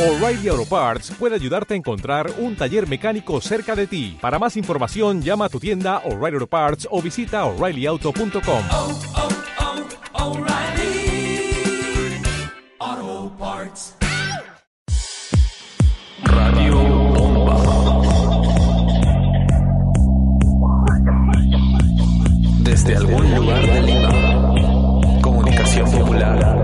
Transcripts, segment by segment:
O'Reilly Auto Parts puede ayudarte a encontrar un taller mecánico cerca de ti. Para más información, llama a tu tienda O'Reilly Auto Parts o visita oreillyauto.com. oh, oh, Parts. Radio Bomba. Desde algún lugar de Lima. Comunicación popular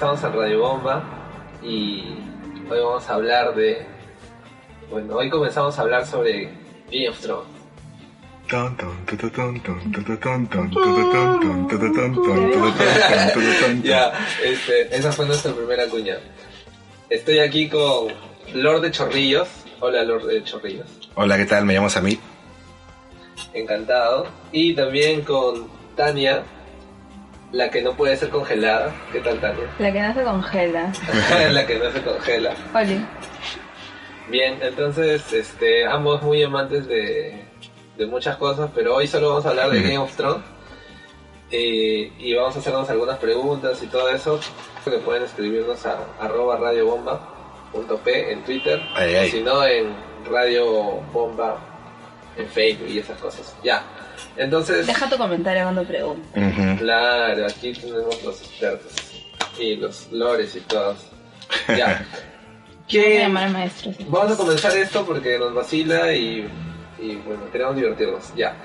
estamos en Radio Bomba y hoy vamos a hablar de. Bueno, hoy comenzamos a hablar sobre Game of Thrones. Ya, este, esa fue nuestra primera cuña. Estoy aquí con Lord de Chorrillos. Hola, Lord de Chorrillos. Hola, ¿qué tal? Me llamo Samit. Encantado. Y también con Tania, la que no puede ser congelada. ¿Qué tal, Tania? La que no se congela. la que no se congela. Oli. Bien, entonces, este, ambos muy amantes de, de muchas cosas, pero hoy solo vamos a hablar de. Game of Thrones. Eh, y vamos a hacernos algunas preguntas y todo eso. Que pueden escribirnos a arroba radiobomba.p en Twitter. Ay, o ay. si no, en Radio Bomba en Facebook y esas cosas. Ya. Entonces, Deja tu comentario cuando preguntes. Claro, aquí tenemos los expertos y los lores y todos. Ya. Voy a ¿Qué, llamar al maestro. sí. Vamos a comenzar esto porque nos vacila y, y, bueno, queremos divertirnos. Ya.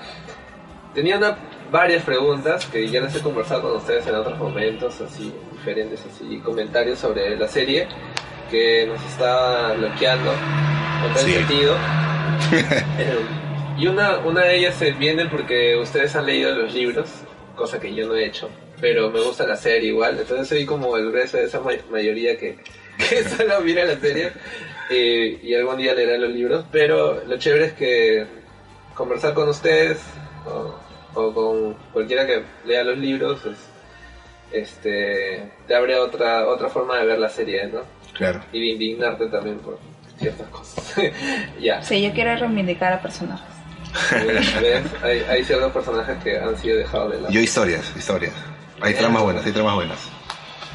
Tenía una- varias preguntas que ya les he conversado con ustedes en otros momentos, así, diferentes así, comentarios sobre la serie que nos está bloqueando con tal Sí. sentido. Y una, una de ellas se viene porque ustedes han leído los libros, cosa que yo no he hecho, pero me gusta la serie igual, entonces soy como el grueso de esa ma- mayoría que, que solo mira la serie eh, y algún día leerá los libros, pero lo chévere es que conversar con ustedes o, o con cualquiera que lea los libros es, este te abre otra otra forma de ver la serie, ¿no? Claro. Y de indignarte también por ciertas cosas. ya. Sí, yo quiero reivindicar a personajes. ¿Ves? Hay, hay ciertos personajes que han sido dejados de lado. Yo historias, historias. Hay Bien. tramas buenas, hay tramas buenas.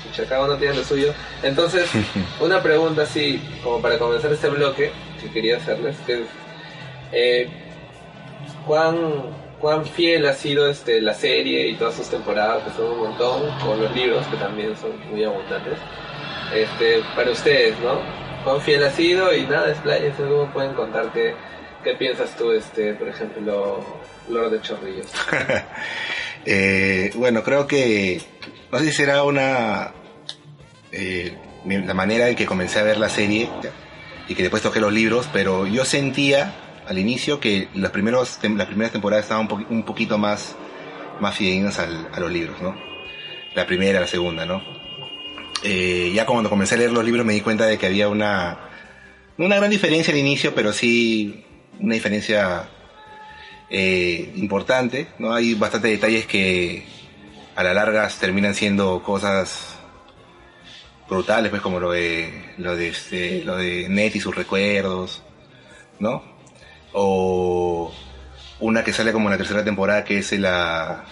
Pucha, Cada uno tiene lo suyo. Entonces, una pregunta así, como para comenzar este bloque, que quería hacerles, que es, eh, ¿cuán, ¿cuán fiel ha sido este, la serie y todas sus temporadas, que son un montón, con los libros, que también son muy abundantes, este, para ustedes, ¿no? ¿Cuán fiel ha sido? Y nada, expláyense, ¿cómo pueden contar qué, qué piensas tú, este, por ejemplo, Lord de Chorrillos? Eh, bueno, creo que no sé si será una eh, la manera en que comencé a ver la serie y que después toqué los libros, pero yo sentía al inicio que los primeros las primeras temporadas estaban un, poqui- un poquito más más fidedignas a los libros, ¿no? La primera, la segunda, ¿no? Eh, ya cuando comencé a leer los libros me di cuenta de que había una una gran diferencia al inicio, pero sí una diferencia eh, importante, ¿no? Hay bastantes detalles que a la larga terminan siendo cosas brutales, pues como lo de lo de este, lo de Ned y sus recuerdos, ¿no? O una que sale como en la tercera temporada que es la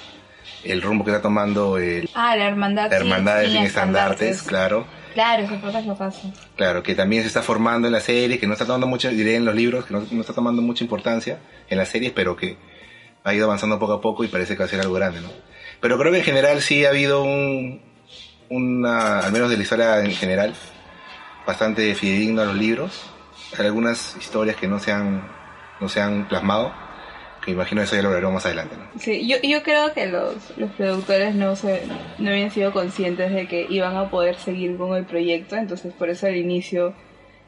el rumbo que está tomando el, Ah, la hermandad. la hermandad sin sin estandartes, claro. Claro, fue lo caso. Claro, que también se está formando en la serie, que no está tomando mucho, diré en los libros, que no, no está tomando mucha importancia en las series, pero que ha ido avanzando poco a poco y parece que va a ser algo grande, ¿no? Pero creo que en general sí ha habido un, una, al menos de la historia en general, bastante fidedigno a los libros. Hay algunas historias que no se han, no se han plasmado, que imagino eso ya lo veremos más adelante, ¿no? Sí, yo, yo creo que los, los productores no se no habían sido conscientes de que iban a poder seguir con el proyecto, entonces por eso al inicio,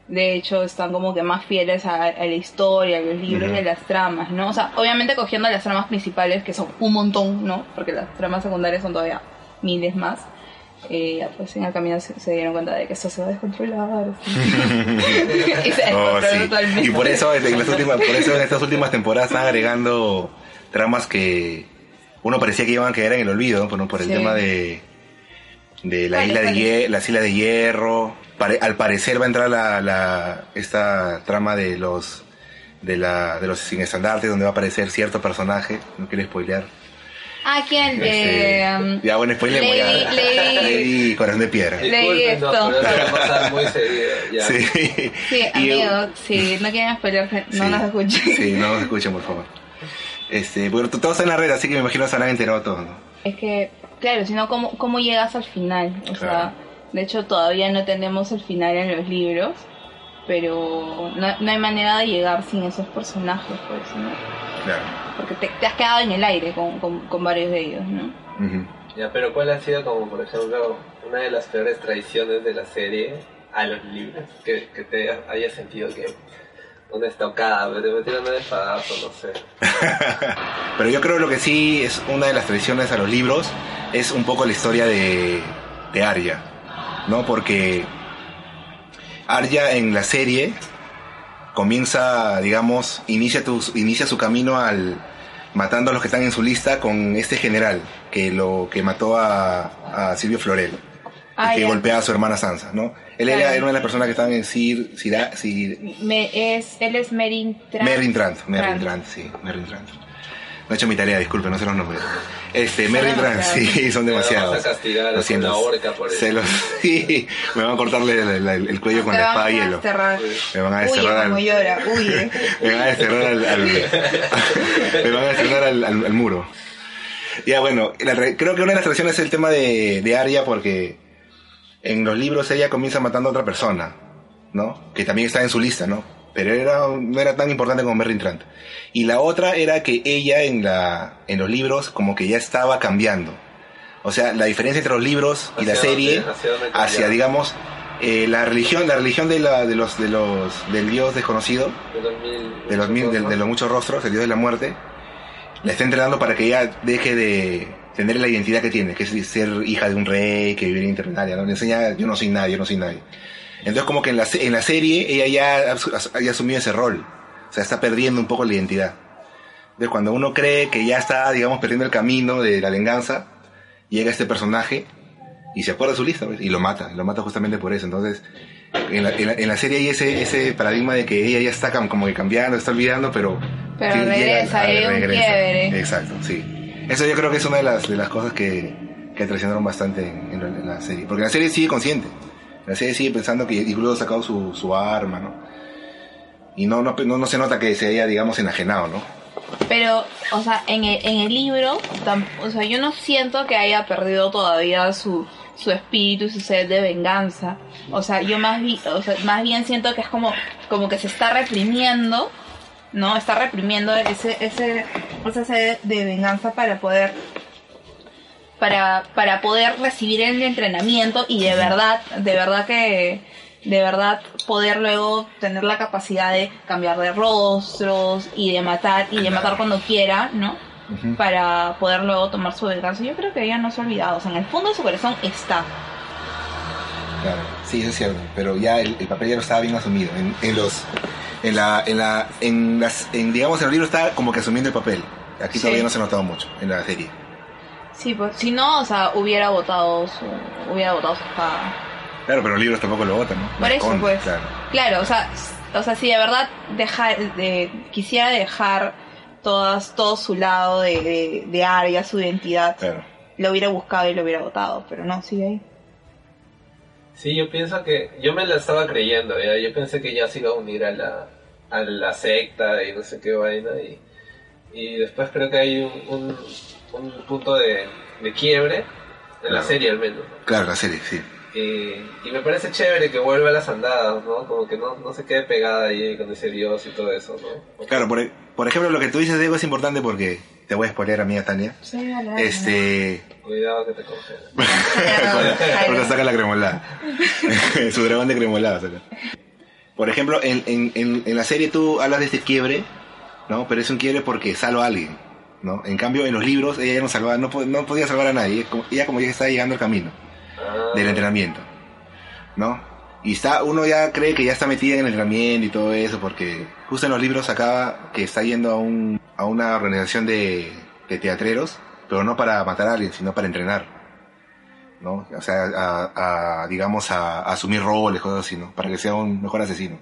de hecho, están como que más fieles a, a la historia, a los libros y a las tramas, ¿no? O sea, obviamente cogiendo las tramas principales, que son un montón, ¿no? Porque las tramas secundarias son todavía miles más. Eh, ya pues en el camino se, se dieron cuenta de que esto se va a descontrolar. y se Oh, sí. Y por eso, en las últimas, por eso en estas últimas temporadas están agregando tramas que uno parecía que iban a quedar en el olvido, por, por el Sí. tema de, de la ¿Cuál, isla de cuál? hierro, las islas de hierro. Pare- al parecer va a entrar la, la, esta trama de los de la de los sin estandartes donde va a aparecer cierto personaje, no quiero spoilear. Ah, ¿quién? Eh, ya bueno, Lady- ya. Lady- Lady Corazón de Piedra. Leí no, esto. eso a muy seguido. Ya. Sí. sí, amigo, si no quieren spoiler, no Sí. nos escuchen. Sí, no nos escuchen, por favor. Este, bueno, t- todo está en la red, así que me imagino se han enterado todos, ¿no? Es que, claro, si no, ¿cómo, ¿cómo llegas al final? O Claro. sea, de hecho todavía no tenemos el final en los libros, pero no, no hay manera de llegar sin esos personajes, pues, ¿no? Claro. Porque te, te has quedado en el aire con, con, con varios de ellos, ¿no? Ya, pero ¿cuál ha sido como, por ejemplo, una de las peores traiciones de la serie a los libros? Que, que te haya sentido que una estocada, te metieron un espadazo, no sé. Pero yo creo lo que sí es una de las tradiciones a los libros es un poco la historia de, de Arya, ¿no? Porque Arya en la serie comienza, digamos, inicia, tu- inicia su camino al matando a los que están en su lista con este general que lo que mató a, a Silvio Florel Ah, y que golpea a su hermana Sansa, ¿no? Él era, Claro. era una de las personas que estaban en Sir, Sir, Sir, Me, es, él es Merin Trant. Merrin Trant, Merrin Trant. Trant, sí, Merrin Trant. No he hecho mi tarea, disculpe, no sé los nombres. Este, Trant, demasiados. sí, son demasiados. Lo con siento. Se los- sí, me van a cortarle el, el- el cuello con Te la espada de a hielo. desterrar. Me van a desterrar al, llora, huye. me van a desterrar al, al- me van a desterrar al, muro. Ya bueno, la creo que una de las tradiciones es el tema de, de Arya porque en los libros ella comienza matando a otra persona, ¿no? Que también está en su lista, ¿no? Pero era, no era tan importante como Merlin Trant. Y la otra era que ella en, la, en los libros como que ya estaba cambiando. O sea, la diferencia entre los libros y la serie dónde- hacia dónde hacia, digamos, eh, la religión, la religión de, la, de los, de los, del dios desconocido, De los mil... de los, mil- de, de los muchos rostros, el dios de la muerte, la está entrenando para que ella deje de tener la identidad que tiene, que es ser hija de un rey, que vive en Internalia, ¿no? Le enseña, yo no soy nadie, yo no soy nadie. Entonces como que en la, en la serie ella ya ha asu- ha asumido ese rol, o sea, está perdiendo un poco la identidad. Entonces cuando uno cree que ya está, digamos, perdiendo el camino de la venganza, llega este personaje y se acuerda de su lista, ¿ves? y lo mata, lo mata justamente por eso. Entonces, en la, en la, en la serie hay ese, ese paradigma de que ella ya está como que cambiando, está olvidando, pero... Pero sí, llega regresa, a- hay un quiebre. Exacto, sí. Eso yo creo que es una de las, de las cosas que, que traicionaron bastante en la serie. Porque la serie sigue consciente. La serie sigue pensando que incluso ha sacado su, su arma, ¿no? Y no, no, no, se nota que se haya, digamos, enajenado, ¿no? Pero, o sea, en el, en el libro, o sea, yo no siento que haya perdido todavía su, su espíritu su sed de venganza. O sea, yo más, vi, o sea, más bien siento que es como, como que se está reprimiendo, ¿no? Está reprimiendo ese, ese, esa sed de venganza para poder para, para poder recibir el entrenamiento y de verdad, de verdad que, de verdad poder luego tener la capacidad de cambiar de rostros y de matar y de matar cuando quiera, ¿no? Para poder luego tomar su venganza. Yo creo que ella no se ha olvidado, o sea, en el fondo de su corazón está. Claro, sí, eso es cierto, pero ya el, el papel ya lo estaba bien asumido. En, en los, en la, en la, en las, en, digamos, en el libro está como que asumiendo el papel. Aquí Sí. todavía no se ha notado mucho en la serie. Sí, pues si no, o sea, hubiera votado su, hubiera votado su espada. Claro, pero los libros tampoco lo votan, ¿no? Por eso, pues. Claro. Claro, o sea, o sea, si de verdad deja, de, quisiera dejar todas, todo su lado de, de, de Arya, su identidad, Claro. lo hubiera buscado y lo hubiera votado, pero no, sigue ahí. Sí, yo pienso que... Yo me la estaba creyendo, ¿ya? Yo pensé que ya se iba a unir a la, a la secta y no sé qué vaina. Y, y después creo que hay un, un, un punto de, de quiebre, en la serie al menos. ¿no? Claro, la serie, sí. Y, y me parece chévere que vuelva a las andadas, ¿no? Como que no, no se quede pegada ahí con ese dios y todo eso, ¿no? Claro, por, por ejemplo, lo que tú dices, Diego, es importante porque te voy a spoilear a mí, a Tania. Este. Cuidado que te congelan. Cuando saca la cremolada. Su dragón de cremolada saca. Por ejemplo, en, en, en, en la serie tú hablas de este quiebre, ¿no? Pero es un quiebre porque salva a alguien, ¿no? En cambio, en los libros ella ya no salvaba, no, no podía salvar a nadie. Ella como ya está llegando al camino Ah, del entrenamiento, ¿no? Y está, uno ya cree que ya está metida en el entrenamiento y todo eso, porque justo en los libros acaba que está yendo a, un, a una organización de, de teatreros pero no para matar a alguien, sino para entrenar. ¿No? O sea, a, a, digamos, a, a asumir roles, cosas así, ¿no? Para que sea un mejor asesino.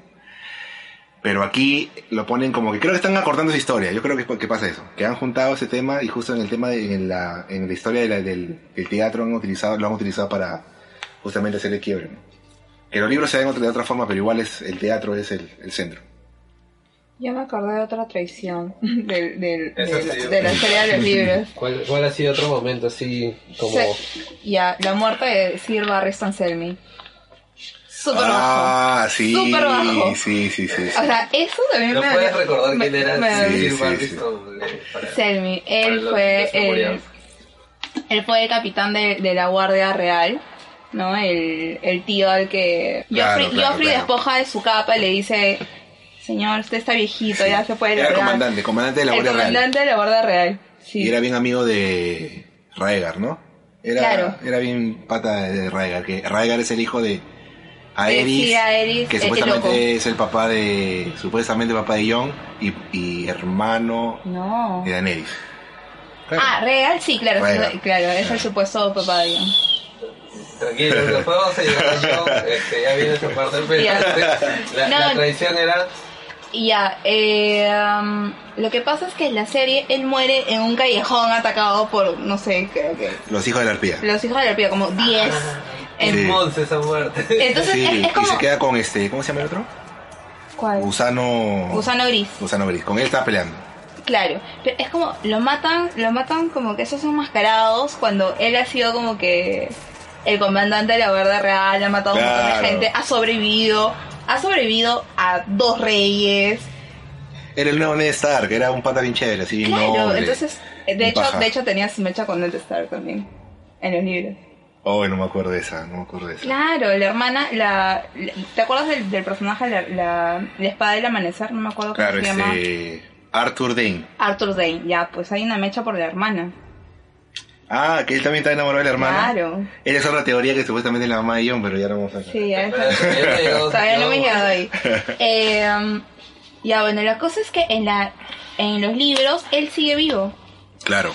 Pero aquí lo ponen como que creo que están acortando esa historia. Yo creo que, que pasa eso. Que han juntado ese tema y justo en el tema de en la, en la historia de la- del, del teatro han utilizado, lo han utilizado para justamente hacer el quiebre. ¿no? Que los libros se ven otra- de otra forma, pero igual es el teatro es el, el centro. Ya me acordé de otra traición del, de la serie de los libros. ¿Cuál, ¿Cuál ha sido otro momento así como... Se- ya, la muerte de Sir Barris Anselmi. Súper bajo. ah, sí, Súper bajo. sí, sí, sí, sí. O sea, eso también ¿No me puedes recordar me- quién era me- Sí, sí, para- Selmy, él fue el, él fue el capitán de, de la Guardia Real, ¿no? El, el tío al que Claro, Joffrey, claro, Joffrey claro. despoja de su capa y le dice, señor, usted está viejito, ya se puede Era largar". comandante, comandante de la el Guardia Real. comandante de la Guardia Real, sí. Y era bien amigo de Raegar, ¿no? Era, Claro. era bien pata de Raegar, que Raegar es el hijo de Aerys, sí, Aerys, el- que el supuestamente loco. es el papá de, supuestamente papá de Jon y, y hermano No. de Daenerys. Claro. Ah, Real, sí, claro, sí, claro, es el supuesto papá de Jon. Tranquilo, después vamos a llegar a John, este, ya viene esa parte, pero la, la No. traición era... Y ya, eh, um, lo que pasa es que en la serie él muere en un callejón atacado por, no sé, creo que Los hijos de la arpía. los hijos de la arpía, como 10. En- Sí. Monse esa muerte. Entonces Sí, es, es como... y se queda con este, ¿cómo se llama el otro? ¿Cuál? Gusano. Gusano gris. Gusano gris. Con él estaba peleando. Claro, pero es como, lo matan, lo matan como que esos son mascarados cuando él ha sido como que el comandante de la Guardia Real, ha matado a un montón de gente, ha sobrevivido, ha sobrevivido a dos reyes. Era el nuevo Ned Stark, era un pata bien chévere, así Claro, noble, entonces, de hecho, paja. de hecho tenía su mecha con Ned Stark también, en los libros. Oh, no me acuerdo de esa, no me acuerdo de esa. Claro, la hermana, la, la- ¿te acuerdas del, del personaje, la, la, la espada del amanecer? No me acuerdo cómo Claro, se llama. Arthur Dane. Arthur Dane, ya, pues hay una mecha por la hermana. Ah, que él también está enamorado de la hermana. Claro. Esa es otra teoría que supuestamente es la mamá de John, pero ya no vamos a Sí, ya está. Todavía no me he llegado ahí. Eh, ya, bueno, la cosa es que en, la, en los libros él sigue vivo. Claro.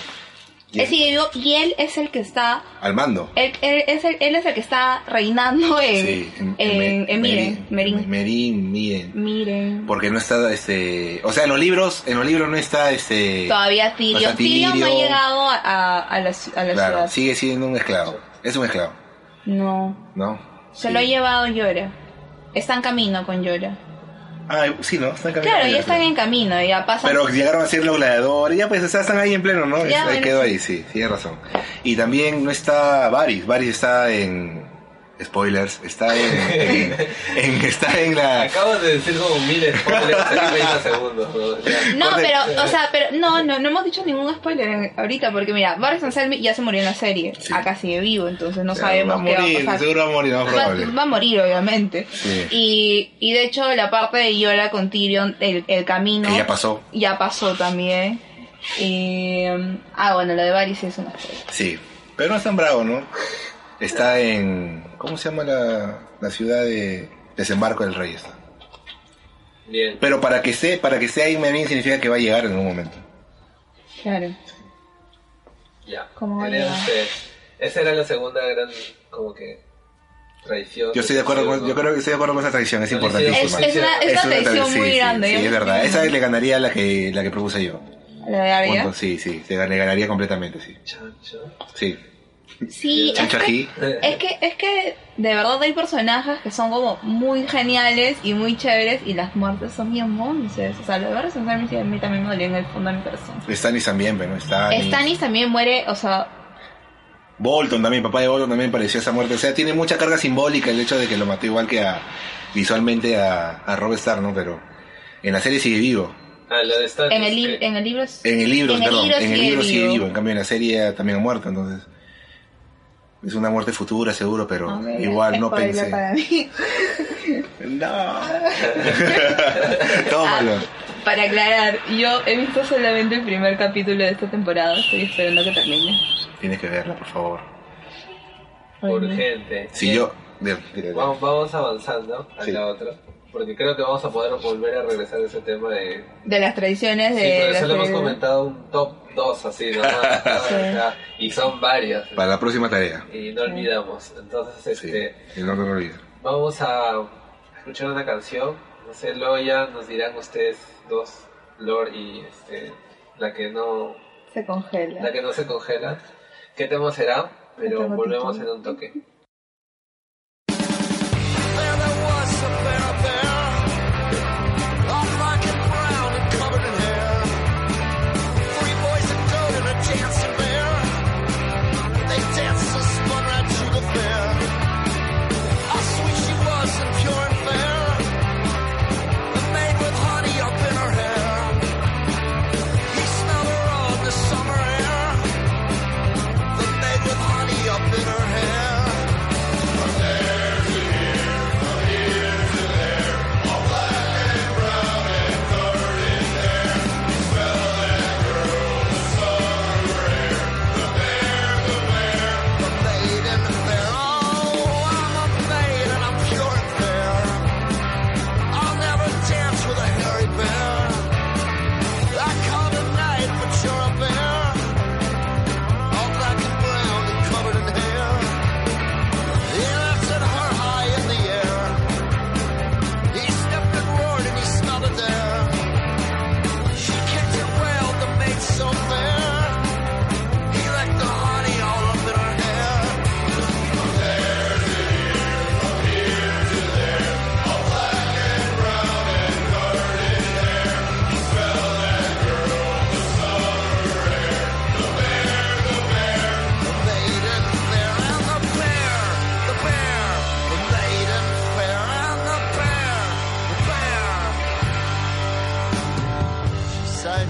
Y- Él sigue vivo y él es el que está. Al mando. Él, él es, el, él es el que está reinando en, Sí, en, Me- en Miren. Merín. Merín, Miren. Miren. Porque no está, este... O sea, en los libros, en los libros no está, este... Todavía no Tyrion. Tyrion no ha llegado a, a, a la, a la Claro, ciudad. sigue siendo un esclavo. Es un esclavo, No. ¿no? Se Sí. lo ha llevado Llora. Está en camino con Llora. Ah, sí, ¿no? Están caminando. Claro, ya están en camino, ya pasan. Pero llegaron a ser los gladiadores, ya pues o sea, están ahí en pleno, ¿no? Ya, ahí bueno, quedó sí. ahí, sí, tienes razón. Y también no está Varys, Varys está en... Spoilers, está en, en- en- está en la... Acabas de decir como mil spoilers en 30 segundos. ¿no? Ya. No, Corte. pero, o sea, pero no, no, no hemos dicho ningún spoiler ahorita, porque mira, Varys Anselmi ya se murió en la serie, Sí. acá sigue vivo, entonces no o sea, sabemos va a qué morir, va a pasar. seguro va a morir, Va, probable. va a morir, obviamente. Sí. Y, y de hecho, la parte de Yola con Tyrion, el, el camino, Que ya pasó. ya pasó también. Y, ah, bueno, lo de Varys sí es una spoiler. Sí, pero no es tan bravo, ¿no? Está en... ¿Cómo se llama la, la ciudad de Desembarco del Rey? Está. Bien. Pero para que esté, para que esté ahí Merín significa que va a llegar en algún momento. Claro. Ya. ¿Cómo va usted- Esa era la segunda gran, como que, traición. Yo estoy de acuerdo con, yo creo que estoy de acuerdo con esa tradición, es importantísima. Es, es una, es Es una tensión sí, muy sí, grande. Sí, yo es verdad. Esa le ganaría la que, la que propuse yo. ¿La de Arya? Punto, sí, sí, le ganaría completamente, sí. Chancho. Sí. Sí, es que, es que es que de verdad hay personajes que son como muy geniales y muy chéveres y las muertes son bien monces. O sea, lo de a mí también me dolió en el fondo de mi corazón. Stannis también, bueno, Stannis. Stannis también muere, o sea, Bolton también, papá de Bolton también pareció esa muerte. O sea, tiene mucha carga simbólica el hecho de que lo mató igual que a visualmente a, a Rob Stark, ¿no? Pero en la serie sigue vivo. Ah, la de Stannis. en el, en libro... En el libro, en el perdón, libro en el sigue libro sigue vivo. vivo. En cambio en la serie también ha muerto, entonces. Es una muerte futura seguro, pero A ver, igual no pensé. para mí. No. Tómalo. Ah, para aclarar, yo he visto solamente el primer capítulo de esta temporada, estoy esperando que termine. Tienes que verla, por favor. Urgente. Si Bien. yo. de- de- de- Vamos, vamos avanzando a Sí. la otra. Porque creo que vamos a poder volver a regresar a ese tema de... De las tradiciones Sí, de porque la solo hemos comentado un top 2 así, ¿no? Y son varias. Para la próxima tarea. Y no olvidamos. Entonces, Sí. este, Y no te lo olvides. vamos a escuchar una canción. No sé, luego ya nos dirán ustedes dos, Lord y este, la que no Se congela. la que no se congela. ¿Qué tema será? Pero volvemos en un toque.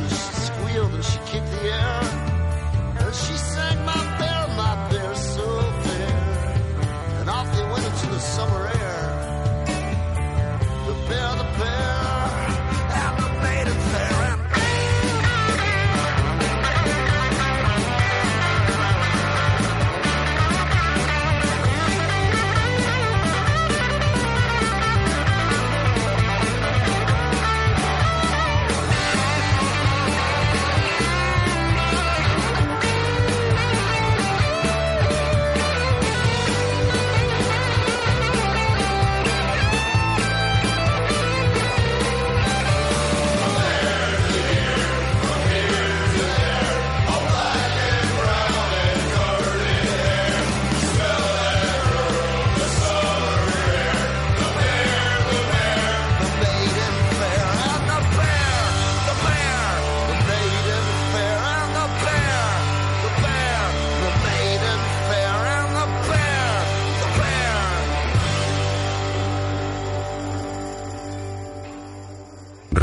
And she squealed and she kicked the air. And she sang, My bear, my bear, so fair. And off they went into the summer air. The bear, the bear,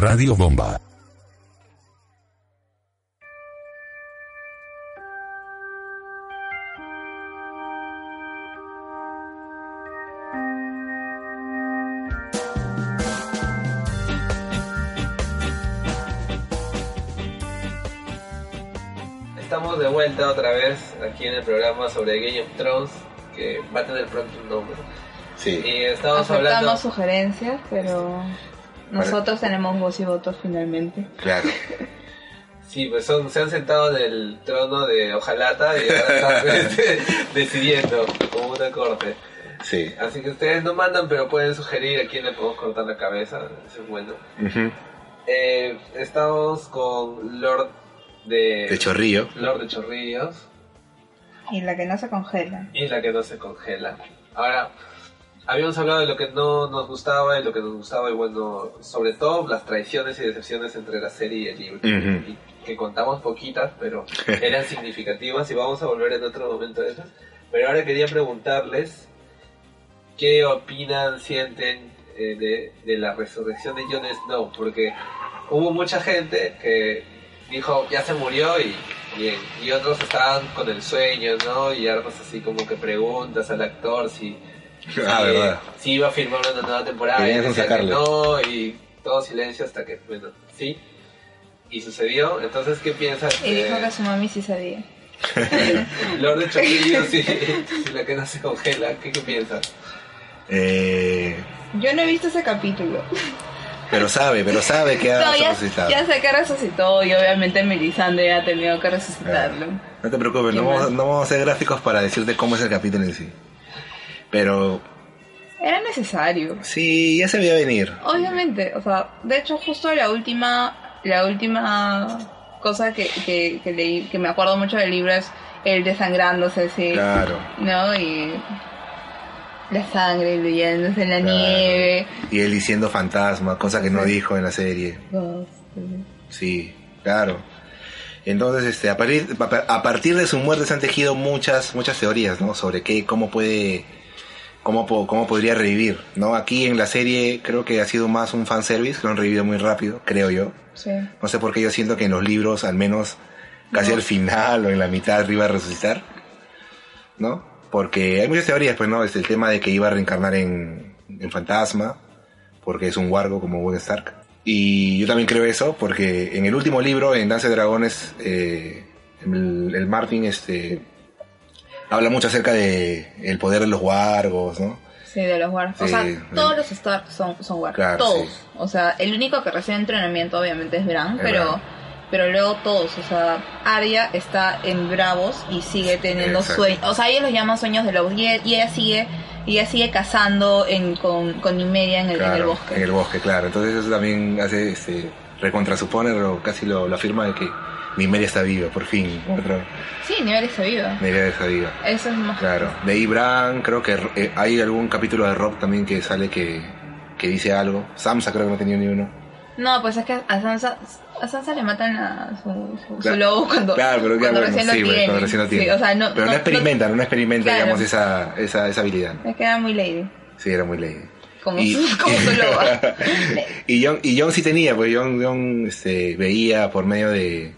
Radio Bomba. Estamos de vuelta otra vez aquí en el programa sobre Game of Thrones, que va a tener pronto un nombre. Sí. Y estamos hablando... Aceptamos sugerencias, pero nosotros tenemos voz y voto finalmente. Claro. Sí, pues son, se han sentado en el trono de Ojalata y ahora están este, decidiendo como una corte. Sí. Así que ustedes no mandan, pero pueden sugerir a quién le podemos cortar la cabeza. Eso es bueno. Eh, estamos con Lord de... De chorrillo. Lord de Chorrillos Y la que no se congela. y la que no se congela. Ahora, habíamos hablado de lo que no nos gustaba y lo que nos gustaba y bueno, sobre todo las traiciones y decepciones entre la serie y el libro. Ujú. Y que contamos poquitas, pero eran significativas y vamos a volver en otro momento de esas. Pero ahora quería preguntarles qué opinan, sienten eh, de, de la resurrección de Jon Snow, porque hubo mucha gente que dijo ya se murió y bien, y otros estaban con el sueño, ¿no? Y hartos así como que preguntas al actor si, Ah, si, verdad. si iba a firmar una nueva temporada y que sacarle. no, y todo silencio hasta que, bueno, sí. Y sucedió, entonces, ¿qué piensas? Y dijo que su mami sí sabía. Lord de Chorrillos y, y la que no se congela, ¿qué, qué piensas? Eh, Yo no he visto ese capítulo. Pero sabe, pero sabe que ha No, ya, resucitado. ya sé que resucitó y obviamente Melisandre ha tenido que resucitarlo. No te preocupes, ¿Qué no vamos, no vamos a hacer gráficos para decirte cómo es el capítulo en sí. Pero Era necesario. sí, ya se veía venir. Obviamente, o sea, de hecho justo la última, la última cosa que, que, que leí, que me acuerdo mucho del libro es el desangrándose, sí. Claro. ¿No? Y la sangre diluyéndose en la Claro. nieve. Y él diciendo fantasma, cosa que no dijo en la serie. Oh, Sí, claro. Entonces, este, a partir, a partir de su muerte se han tejido muchas, muchas teorías, ¿no? Sobre qué, cómo puede, cómo, cómo podría revivir, ¿no? Aquí en la serie creo que ha sido más un fanservice, lo han revivido muy rápido, creo yo. Sí. No sé por qué yo siento que en los libros, al menos casi No. al final o en la mitad, iba a resucitar, ¿no? Porque hay muchas teorías, pues, ¿no? Es el tema de que iba a reencarnar en, en fantasma, porque es un wargo como buen Stark. Y yo también creo eso, porque en el último libro, en Danza de Dragones, eh, el, el Martin este, habla mucho acerca de el poder de los wargos, ¿no? Sí, de los Warcraft. o sea, de- todos los Stark son, son Warcraft. Claro, todos. sí. O sea, el único que recibe entrenamiento obviamente es Bran, Es pero, Bran. pero luego todos. O sea, Arya está en Bravos y sigue teniendo Exacto. sueños. O sea, ellos los llaman sueños de lobos y y ella sigue y ella sigue cazando en, con, con en el, en el Claro, bosque. En el bosque, claro. Entonces eso también hace, este, recontrasupone o casi lo, lo afirma de que Nymeria está viva, por fin. Sí, Nymeria está viva. Nymeria está viva. Eso es más. Claro. De ahí Bran, creo que eh, hay algún capítulo de Rob también que sale que, que dice algo. Samsa creo que no tenía ni uno. No, pues es que a Sansa, a Sansa le matan a su, su, su Claro. lobo cuando, Claro, pero cuando claro, recién sí, lo bueno, tiene. cuando recién lo tiene. Sí, o sea, no, pero no, experimenta, no, experimenta, Claro. digamos, esa, esa, esa habilidad. Me queda muy lady. Sí, era muy lady. Como, Y- su, como su lobo. y John, y John sí tenía, pues John, John este, veía por medio de,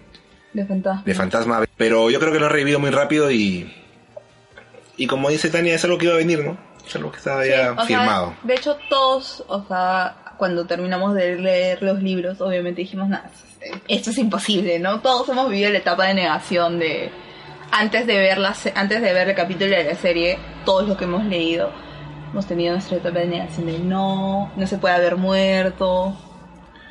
De fantasma. de fantasma. Pero yo creo que lo ha revivido muy rápido y. Y como dice Tania, es algo que iba a venir, ¿no? Es algo que estaba Sí, ya o sea, firmado. de hecho, todos, o sea, cuando terminamos de leer los libros, obviamente dijimos, nada, esto es imposible, ¿no? Todos hemos vivido la etapa de negación de antes de ver la antes de ver el capítulo de la serie, todos los que hemos leído hemos tenido nuestra etapa de negación de no, no se puede haber muerto.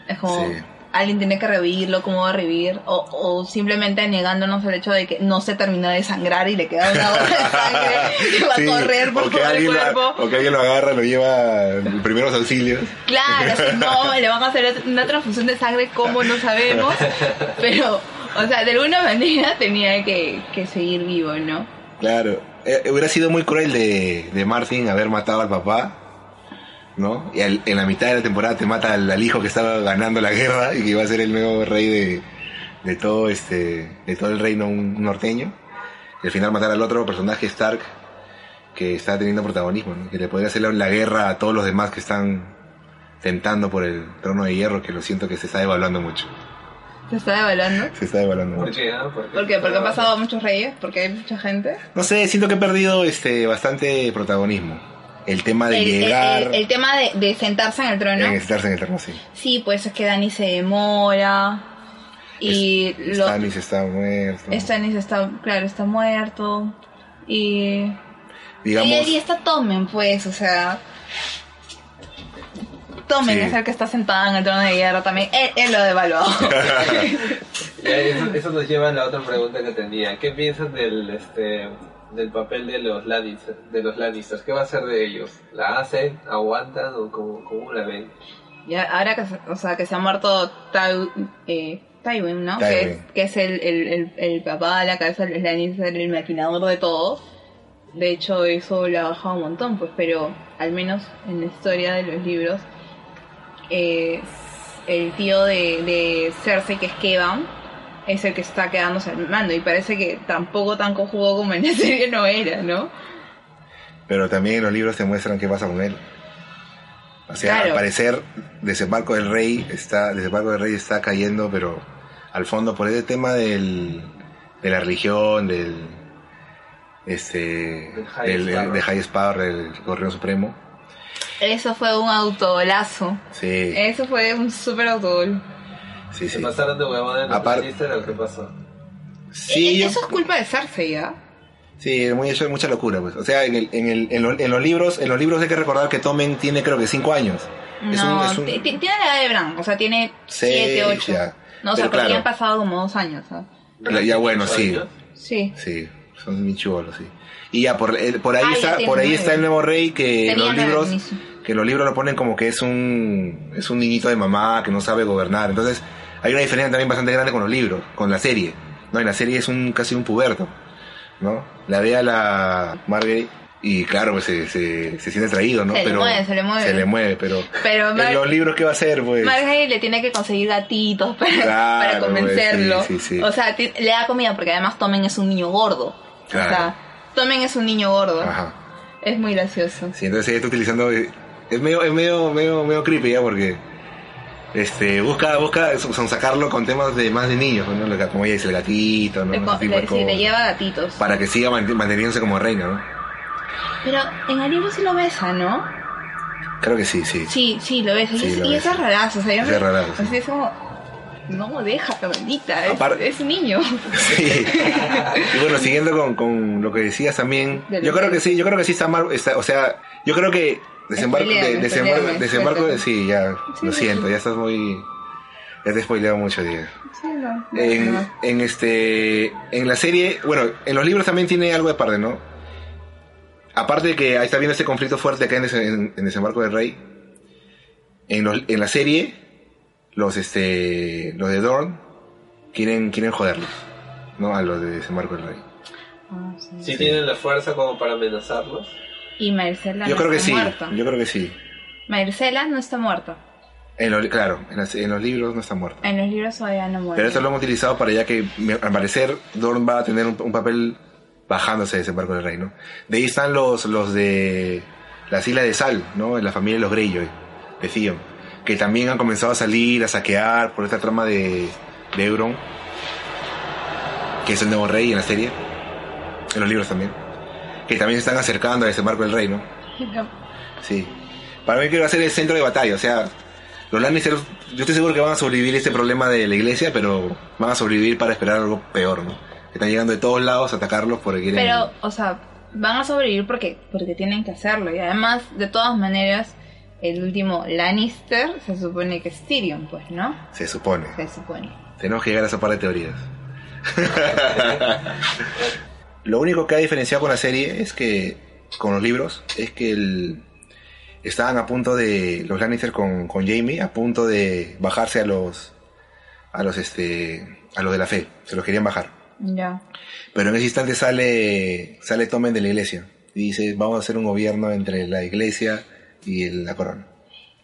Es como Sí. Alguien tiene que revivirlo, cómo va a revivir o, o simplemente negándonos el hecho de que no se terminó de sangrar y le queda una gota de sangre que va Sí, a correr por todo el cuerpo. Lo, o que alguien lo agarra, lo lleva en primeros auxilios. Claro, si no, le van a hacer una transfusión de sangre, como no sabemos. Pero, o sea, de alguna manera tenía que, que seguir vivo, ¿no? Claro. Eh, hubiera sido muy cruel de, de Martin haber matado al papá, ¿no? Y al- en la mitad de la temporada te mata al, al hijo que estaba ganando la guerra y que iba a ser el nuevo rey de, de todo este de todo el reino norteño. Y al final matar al otro personaje Stark que está teniendo protagonismo, ¿no? Que le podría hacer la, la guerra a todos los demás que están tentando por el trono de hierro, que lo siento que se está devaluando mucho. Se está devaluando. Se está devaluando ¿Por mucho. qué? ah? ¿Por qué? ¿Por qué? Porque han pasado muchos reyes, porque hay mucha gente. No sé, siento que he perdido este bastante protagonismo. El tema de El, llegar el- el tema de, de sentarse en el trono. en estarse en el trono, sí. Sí, pues es que Dani se demora. Y Es- lo, Stannis está muerto. Stannis está, claro, está muerto. Y. Digamos, Y, y está Tomen, pues, o sea. Tomen Sí. es el que está sentado en el trono de hierro también. Él, él lo devaluó. Eso, eso nos lleva a la otra pregunta que tenía. ¿Qué piensan del este del papel de los Lannister, de los Lannisters? ¿Qué va a ser de ellos? ¿La hacen? ¿Aguantan? ¿O cómo, cómo la ven? Ya, ahora que, se- o sea, que se ha muerto Ty- eh, Tywin, ¿no? Que Tywin. es, que es el, el, el, el papá, la cabeza de los Lannister, el maquinador de todo. De hecho, eso le ha bajado un montón, pues, pero al menos en la historia de los libros, eh, el tío de, de Cersei, que es Kevan, es el que está quedándose al mando. Y parece que tampoco tan cojudo como en la serie no era, ¿no? pero también en los libros te muestran qué pasa con él. O sea, Claro. al parecer, Desembarco del Rey está, Desembarco del Rey está cayendo, pero al fondo por ese tema del, de la religión, del este Del High del, Sparrow. de High Sparrow, el Correo Supremo. Eso fue un autogolazo. Sí, Eso fue un súper autogol. Sí, ¿Se sí. pasaron de huevona en los Apar- Lannister o qué pasó? Sí, Eh, yo- Eso es culpa de Cersei, ¿ah? Sí, muy hecho mucha locura, pues. O sea, en, el, en, el, en, lo- en los libros, en los libros hay que recordar que Tommen tiene creo que 5 años. Es No, un- es un- ti- ti- tiene la edad de Bran, o sea, tiene Seis, 7, 8. ya. No, o sea, Pero porque ya claro. han pasado como dos años. ¿sabes? Ya bueno, sí. Sí. Sí, son muy chivolos, sí. Y ya, por, el- por ahí, Ah, ya está, por ahí nueve. está el nuevo rey que Tenía los libros, que los libros lo ponen como que es un, es un niñito de mamá que no sabe gobernar. Entonces, hay una diferencia también bastante grande con los libros, con la serie. No, en la serie es un, casi un puberto, ¿no? La ve a la Margaret y claro, pues se, se, se siente atraído, ¿no? Se le mueve, se le mueve. Se le mueve, pero, Pero Mar- en los libros, ¿qué va a hacer, pues? Margaret le tiene que conseguir gatitos para, Claro, para convencerlo. pues, sí, sí, sí. O sea, le da comida porque además Tomen es un niño gordo. Claro. O sea, Tomen es un niño gordo. Ajá. Es muy gracioso. Sí, entonces ella está utilizando. eh, Es medio, es medio, medio, medio creepy ya porque. Este, busca, busca son sacarlo con temas de más de niños, ¿no? Como ella dice, el gatito, ¿no? Le, sí, lleva gatitos. Para que siga mant- manteniéndose como reina, ¿no? Pero en el libro sí lo besa, ¿no? Creo que sí, sí. Sí, sí, lo besa. Sí, y es, lo y es rarazo. O sea, yo Es me- rarazo, sí. así es como... No, déjalo, bendita. Es, Aparte- es un niño. Sí. Y bueno, siguiendo con, con lo que decías también, yo creo que- que sí, yo creo que sí está mal, está- o sea, yo creo que desembarco, de- desembarco, desembarco, sí, ya, Sí, lo sí, siento, sí. ya estás muy, ya te he spoileado mucho, Diego. Sí, no, no, En, no. en este en la serie bueno en los libros también tiene algo de parte no aparte de que ahí está viendo este conflicto fuerte acá en, Des- en- en desembarco del rey en, los- en la serie los este los de Dorn quieren quieren joderlos no a los de desembarco del rey Ah, sí. Si tienen la fuerza como para amenazarlos. Y Marcela yo no creo que está sí muerta. yo creo que sí Marcela no está muerta. en los, claro en, las- en los libros no está muerto En los libros todavía no muere. pero esto lo hemos utilizado para ya que al parecer Dorn va a tener un, un papel bajándose de desembarco del rey, ¿no? De ahí están los, los de las islas de Sal, ¿no? La familia de los Greyjoy, de Theon, que también han comenzado a salir, a saquear por esta trama de, de Euron, que es el nuevo rey en la serie, en los libros también, que también se están acercando a desembarco del rey, ¿no? Sí. Para mí que va a ser el centro de batalla, o sea, los Lannister, yo estoy seguro que van a sobrevivir este problema de la iglesia, pero van a sobrevivir para esperar algo peor, ¿no? Que están llegando de todos lados a atacarlos porque quieren... Pero, o sea, van a sobrevivir porque, porque tienen que hacerlo. Y además, de todas maneras, el último Lannister se supone que es Tyrion, pues, ¿no? Se supone. Se supone. Tenemos que llegar a esa par de teorías. Lo único que ha diferenciado con la serie es que, con los libros, es que el, estaban a punto de, los Lannister con, con Jamie, a punto de bajarse a los, a los, este, a los de la fe. Se los querían bajar. Ya. Pero en ese instante sale, sale Tomen de la iglesia. Y dice, vamos a hacer un gobierno entre la iglesia y el- la corona.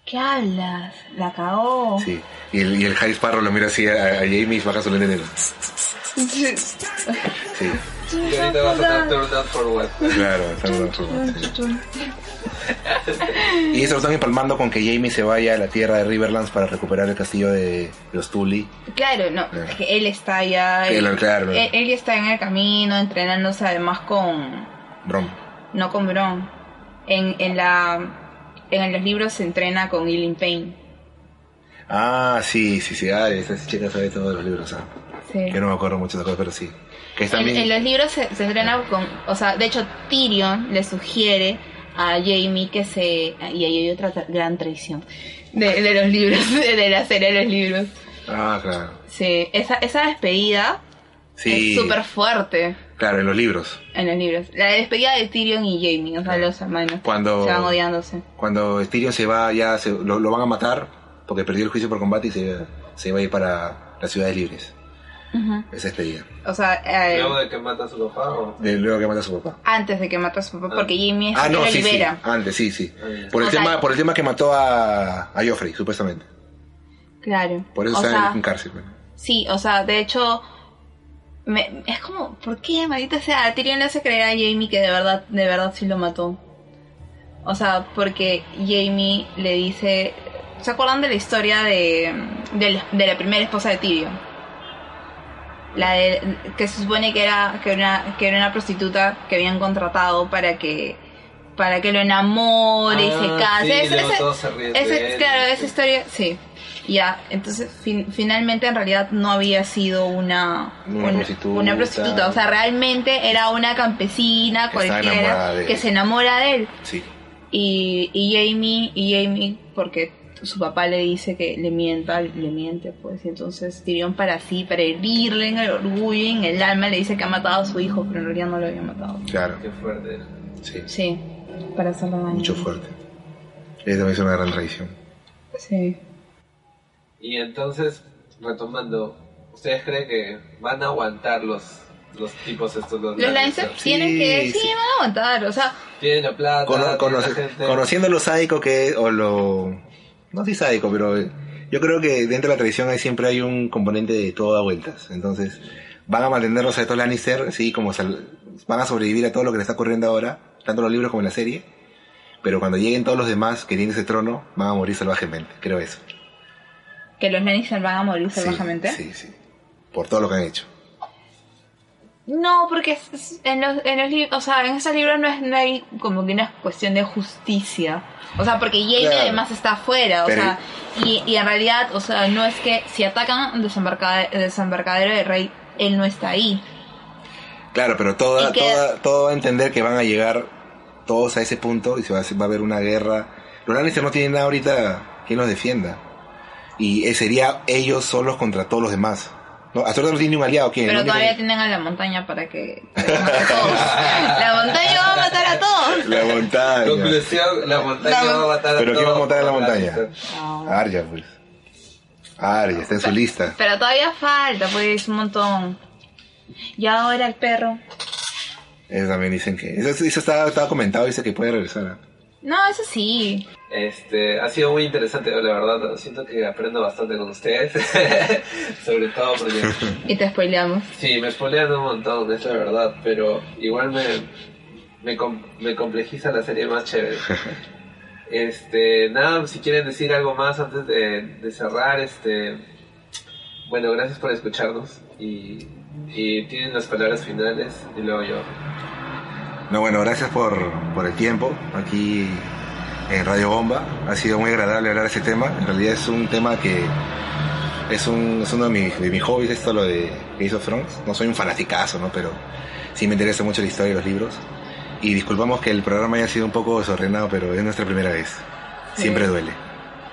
¿Qué hablas? La cagó. Sí. Y el, y el High Sparrow lo mira así a, a Jamie y baja su lente negro. Sí. Y ahorita vas a for what. Claro. Y eso lo están empalmando con que Jamie se vaya a la tierra de Riverlands para recuperar el castillo de los Tully. Claro, no, Claro. es que él está allá. Él, él, claro. él- él ya está en el camino, entrenándose además con. Brom. No con Bron. En, en la. En los libros se entrena con Eileen Payne. Ah, sí, sí, sí. Ah, esa chica sabe todos los libros. Ah. Sí. Que no me acuerdo mucho de cosas, pero sí. En, también... en los libros se, se entrena con. O sea, de hecho, Tyrion le sugiere a Jamie que se. Y ahí hay otra tra- gran traición. De, de los libros, de la serie de los libros. Ah, claro. Sí, esa, esa despedida Sí. es súper fuerte Claro, en los libros. en los libros. La despedida de Tyrion y Jamie, o sea, los hermanos. Cuando- Se van odiándose. Cuando Tyrion se va, ya se- lo, lo van a matar porque perdió el juicio por combate y se, se va a ir para las ciudades libres. Ujú. Esa despedida. O sea, eh, Luego de que mata a su papá o... De- luego que mata a su papá. antes de que mate a su papá, porque Jamie es Ah, el que no, sí, sí. libera. Antes, sí, sí. Ah. Por el, O sea- tema, por el tema que mató a, a Joffrey, supuestamente. Claro. Por eso o está sea, en cárcel. bueno. Sí, o sea, de hecho, me- es como, ¿por qué, maldita sea? A Tyrion le hace creer a Jamie que de verdad, de verdad sí lo mató. O sea, porque Jamie le dice, ¿se acuerdan de la historia de, de, la- de la primera esposa de Tyrion? La de, que se supone que era, que era una, que era una prostituta que habían contratado para que, para que lo enamore y se Ah, case. sí, Ese- ese- ese- de él, claro, esa historia, sí. Ya, entonces fin- finalmente en realidad no había sido una, Una prostituta. una prostituta, o sea, realmente era una campesina cualquiera que se enamora de él. Sí. Y, y Jamie, y Jamie, porque su papá le dice que le mienta, le miente, pues, y entonces Tyrion para sí, para herirle en el orgullo en el alma, le dice que ha matado a su hijo, pero en realidad no lo había matado. Claro. Qué fuerte. Sí. Sí, para hacerle daño. Mucho fuerte. Esa también es una gran traición. Sí. Y entonces, retomando, ¿ustedes creen que van a aguantar los, los tipos estos? Los, Los Lannister? Lannister tienen Sí, que, sí, sí. van a aguantar, o sea, Tienen la plata, Cono- tienen conoce- la gente. conociendo lo sádico que es, o lo... No sé sádico, pero yo creo que dentro de la tradición hay, siempre hay un componente de todo a vueltas. Entonces, van a mantenerlos a estos Lannister, así como sal- van a sobrevivir a todo lo que le está ocurriendo ahora, tanto en los libros como en la serie. Pero cuando lleguen todos los demás que tienen ese trono, van a morir salvajemente. Creo eso. que los Lannister van a morir Sí, salvajemente. Sí, sí. Por todo lo que han hecho. No, porque es- es- en los, en los libros, o sea, en esos libros no, es, no hay como que una cuestión de justicia. O sea, porque Jamie Claro. además está afuera, o Pero- sea, y, y en realidad, o sea, no es que si atacan el desembarcade- el desembarcadero del rey, él no está ahí. Claro, pero toda, que- toda, todo va a entender que van a llegar todos a ese punto y se va a, hacer- va a haber una guerra. Los Lannister no tienen nada ahorita quien los defienda. Y eh, sería ellos solos contra todos los demás. No, hasta ahora no tiene un aliado. ¿quién? Pero todavía tienen a la montaña para que, para que mate a todos. La montaña va a matar a todos. La montaña. Conclusión, la montaña La va a matar a ¿Pero quién va a todos matar a la montaña? Lannister. Arya, pues. Arya, está en su lista. Pero todavía falta, pues, un montón. Y ahora el perro. Eso también dicen que... Eso, eso estaba, estaba comentado, dice que puede regresar. ¿ah? No, eso sí. Este, ha sido muy interesante, la verdad. Siento que aprendo bastante con ustedes. Sobre todo porque Y te spoileamos. Sí, me spoilean un montón, es la verdad, pero igual me, me, com- me complejiza la serie más chévere. Este, nada, si quieren decir algo más antes de, de cerrar, este, bueno, gracias por escucharnos y, y tienen las palabras finales y luego yo. No, bueno, gracias por, por el tiempo aquí en Radio Bomba. Ha sido muy agradable hablar de este tema. En realidad es un tema que es, un, es uno de mis, de mis hobbies, esto lo de Game of Thrones. No soy un fanaticazo, ¿no? Pero sí me interesa mucho la historia y los libros. Y disculpamos que el programa haya sido un poco desordenado, pero es nuestra primera vez. Siempre duele.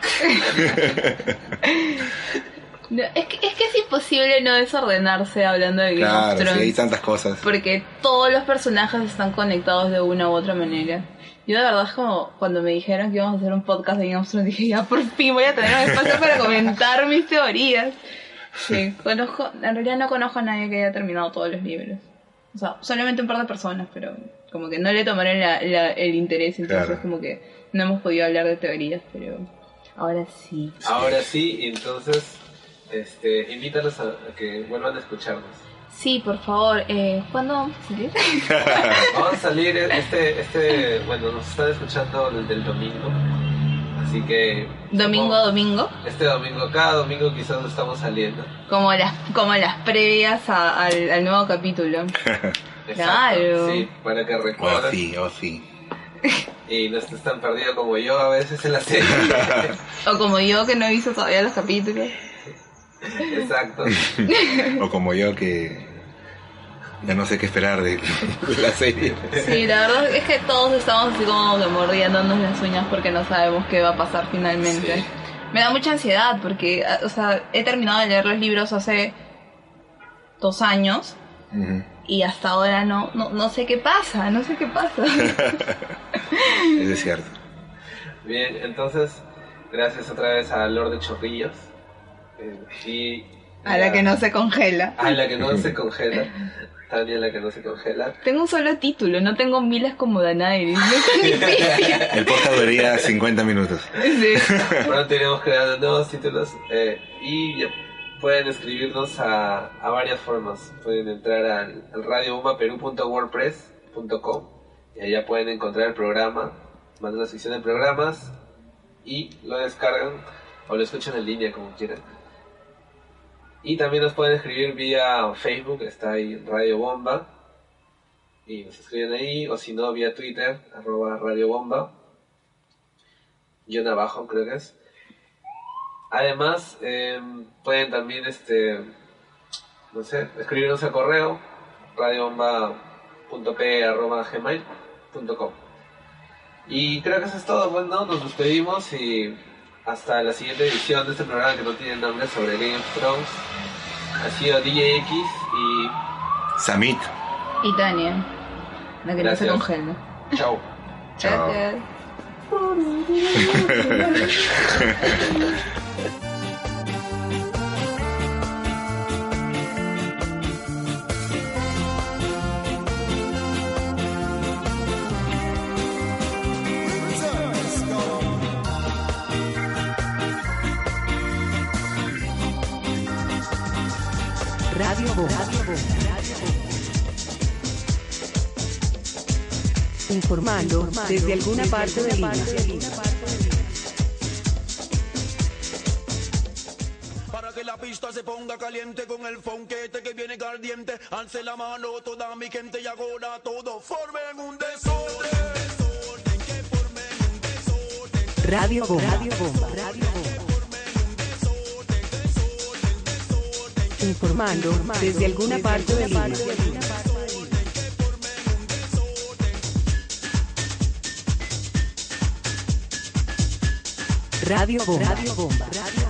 No, es, que, es que es imposible no desordenarse hablando de Game of Claro, sí, Thrones. hay tantas cosas. Porque todos los personajes están conectados de una u otra manera. Yo de verdad es como cuando me dijeron que íbamos a hacer un podcast de Game of Thrones, dije ya por fin voy a tener un espacio para comentar mis teorías. Sí, conozco, en realidad no conozco a nadie que haya terminado todos los libros. O sea, solamente un par de personas, pero como que no le tomaron la- la- el interés, entonces Claro. como que no hemos podido hablar de teorías, pero ahora sí. Ahora sí, entonces, este, invítalos a, a que vuelvan a escucharnos. Sí, por favor, eh, ¿cuándo vamos a salir? Vamos a salir este, este, bueno, nos están escuchando desde el domingo, así que... domingo a domingo. Este domingo, cada domingo quizás no estamos saliendo. Como las, como las previas a- al, al nuevo capítulo. Claro. Sí, para que Oh, recuerden sí, oh, sí. y no estés tan perdido como yo a veces en la serie. O como yo que no he visto todavía los capítulos. Exacto. O como yo que ya no sé qué esperar de, la serie. Sí, la verdad es que todos estamos así como que mordiéndonos las uñas porque no sabemos qué va a pasar finalmente. Sí. Me da mucha ansiedad porque, o sea, he terminado de leer los libros hace dos años y hasta ahora no, no, no sé qué pasa, no sé qué pasa. Eso es cierto. Bien, entonces, gracias otra vez a Lord de Chorrillos. Eh, y A la que no se congela. A la que no se congela. Tania, la que no se congela. Tengo un solo título, no tengo miles como Daenerys. No es tan difícil. El podcast duraría 50 minutos. Sí. Pronto iremos creando nuevos títulos eh, y pueden escribirnos a, a varias formas. Pueden entrar al, al radiobombaperú.wordpress.com y allá pueden encontrar el programa, mandan la sección de programas y lo descargan o lo escuchan en línea como quieran. Y también nos pueden escribir vía Facebook, está ahí Radio Bomba. Y nos escriben ahí, o si no, vía Twitter, arroba Radio Bomba. Guión abajo, creo que es. Además, eh, pueden también, este, no sé, escribirnos al correo radiobomba.p.gmail.com Y creo que eso es todo, pues, ¿no? Nos despedimos y hasta la siguiente edición de este programa que no tiene nombre sobre Game of Thrones. Ha sido DJ X y Samit. Y Tania, la que Gracias. no se congela. chao. Chao. Gracias. Informando desde alguna parte de Lima. Para que la pista se ponga caliente con el fonquete que viene ardiente. Alce la mano toda mi gente y ahora todo formen un desorden. Radio Bomba. Radio Bomba. Radio Bomba. Informando desde alguna parte de Lima. Radio Bomba. Radio Bomba. Radio.